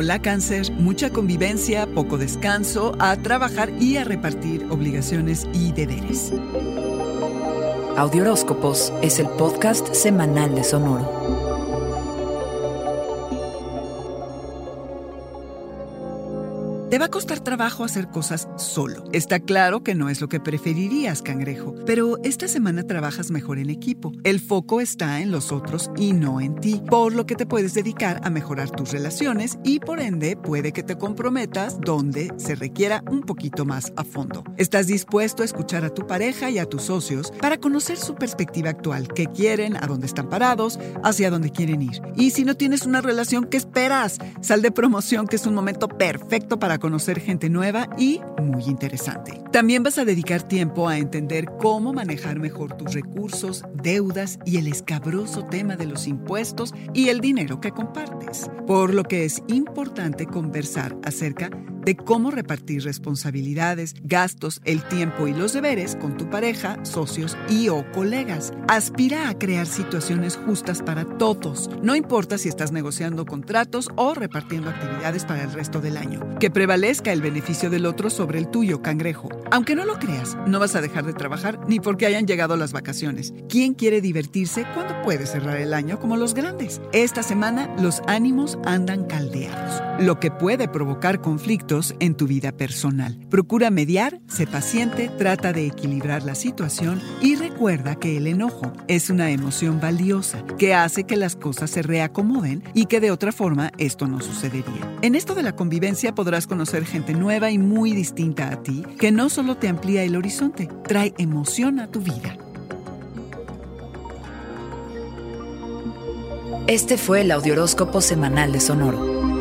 Hola cáncer, mucha convivencia, poco descanso, a trabajar y a repartir obligaciones y deberes. Audioróscopos es el podcast semanal de Sonoro. Te va a costar trabajo hacer cosas solo. Está claro que no es lo que preferirías, cangrejo, pero esta semana trabajas mejor en equipo. El foco está en los otros y no en ti, por lo que te puedes dedicar a mejorar tus relaciones y por ende puede que te comprometas donde se requiera un poquito más a fondo. Estás dispuesto a escuchar a tu pareja y a tus socios para conocer su perspectiva actual, qué quieren, a dónde están parados, hacia dónde quieren ir. Y si no tienes una relación, ¿qué esperas? Sal de promoción, que es un momento perfecto para conocer gente nueva y muy interesante. También vas a dedicar tiempo a entender cómo manejar mejor tus recursos, deudas y el escabroso tema de los impuestos y el dinero que compartes. Por lo que es importante conversar acerca de cómo repartir responsabilidades, gastos, el tiempo y los deberes con tu pareja, socios y o colegas. Aspira a crear situaciones justas para todos. No importa si estás negociando contratos o repartiendo actividades para el resto del año. Que prevalezca el beneficio del otro sobre el tuyo, cangrejo. Aunque no lo creas, no vas a dejar de trabajar ni porque hayan llegado las vacaciones. ¿Quién quiere divertirse cuando puede cerrar el año como los grandes? Esta semana los ánimos andan caldeados, lo que puede provocar conflictos en tu vida personal. Procura mediar, sé paciente, trata de equilibrar la situación y recuerda que el enojo es una emoción valiosa que hace que las cosas se reacomoden y que de otra forma esto no sucedería. En esto de la convivencia podrás conocer gente nueva y muy distinta a ti que no solo te amplía el horizonte, trae emoción a tu vida. Este fue el Audioróscopo Semanal de Sonoro.